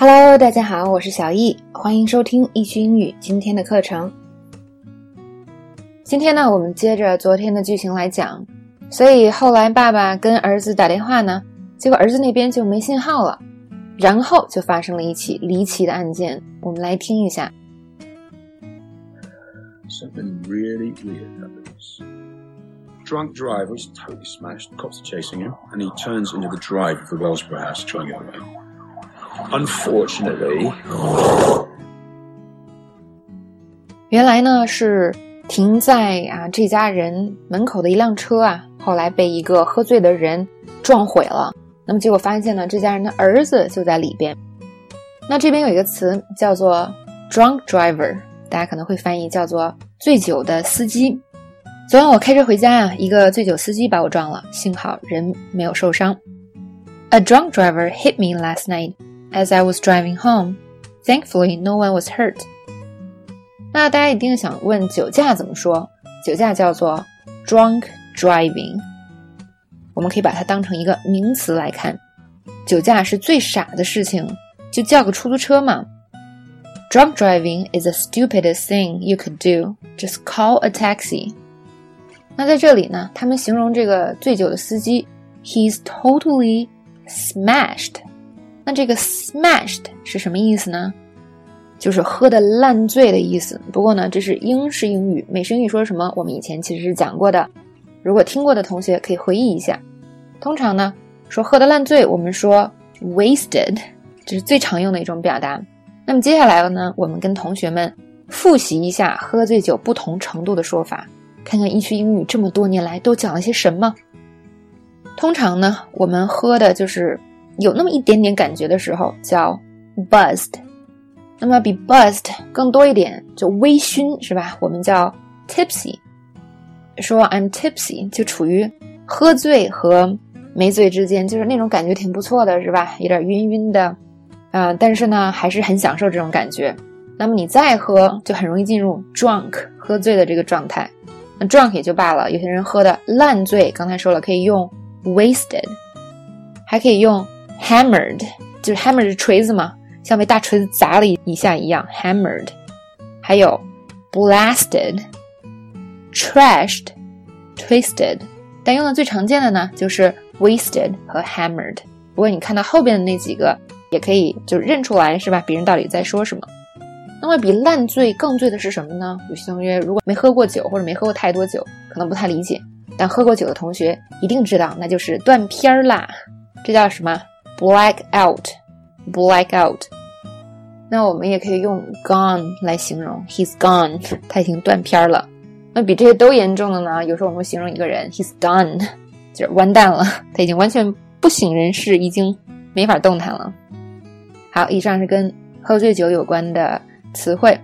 Hello，大家好，我是小易，欢迎收听易趣英语今天的课程。今天呢，我们接着昨天的剧情来讲。所以后来爸爸跟儿子打电话呢，结果儿子那边就没信号了，然后就发生了一起离奇的案件。我们来听一下。Something really weird happens. Drunk driver's totally smashed. Cops are chasing him, and he turns into the drive of the Wellsborough house to try and get away. Unfortunately，原来呢是停在啊这家人门口的一辆车啊，后来被一个喝醉的人撞毁了。那么结果发现呢，这家人的儿子就在里边。那这边有一个词叫做 drunk driver，大家可能会翻译叫做醉酒的司机。昨晚我开车回家啊，一个醉酒司机把我撞了，幸好人没有受伤。A drunk driver hit me last night as I was driving home. Thankfully, no one was hurt. 那大家一定想问酒驾怎么说？酒驾叫做 drunk driving。我们可以把它当成一个名词来看。酒驾是最傻的事情，就叫个出租车嘛。Drunk driving is the stupidest thing you could do. Just call a taxi. 那在这里呢，他们形容这个醉酒的司机，he's totally smashed。 那这个 smashed 是什么意思呢？就是喝的烂醉的意思。不过呢，这是英式英语，美式英语说什么？我们以前其实是讲过的。如果听过的同学可以回忆一下。通常呢，说喝的烂醉，我们说 wasted，这是最常用的一种表达。那么接下来呢，我们跟同学们复习一下喝醉酒不同程度的说法。看看一区英语这么多年来都讲了些什么。通常呢，我们喝的就是有那么一点点感觉的时候叫 buzzed，那么比 buzzed 更多一点就微醺是吧？我们叫 tipsy。说 I'm tipsy 就处于喝醉和没醉之间，就是那种感觉挺不错的是吧？有点晕晕的，啊，但是呢还是很享受这种感觉。那么你再喝就很容易进入 drunk 喝醉的这个状态。那 drunk 也就罢了，有些人喝的烂醉，刚才说了可以用 wasted，还可以用 hammered，就是 hammer 是锤子嘛，像被大锤子砸了一下一样 hammered，还有 blasted，trashed，twisted，但用的最常见的呢就是 wasted 和 hammered。不过你看到后边的那几个，也可以就认出来是吧？别人到底在说什么？那么比烂醉更醉的是什么呢？有些同学如果没喝过酒或者没喝过太多酒，可能不太理解。但喝过酒的同学一定知道，那就是断片儿啦。这叫什么？black out，black out。那我们也可以用 gone 来形容，he's gone，他已经断片了。那比这些都严重的呢？有时候我们会形容一个人，he's done，就是完蛋了，他已经完全不省人事，已经没法动弹了。好，以上是跟喝醉酒有关的。词汇，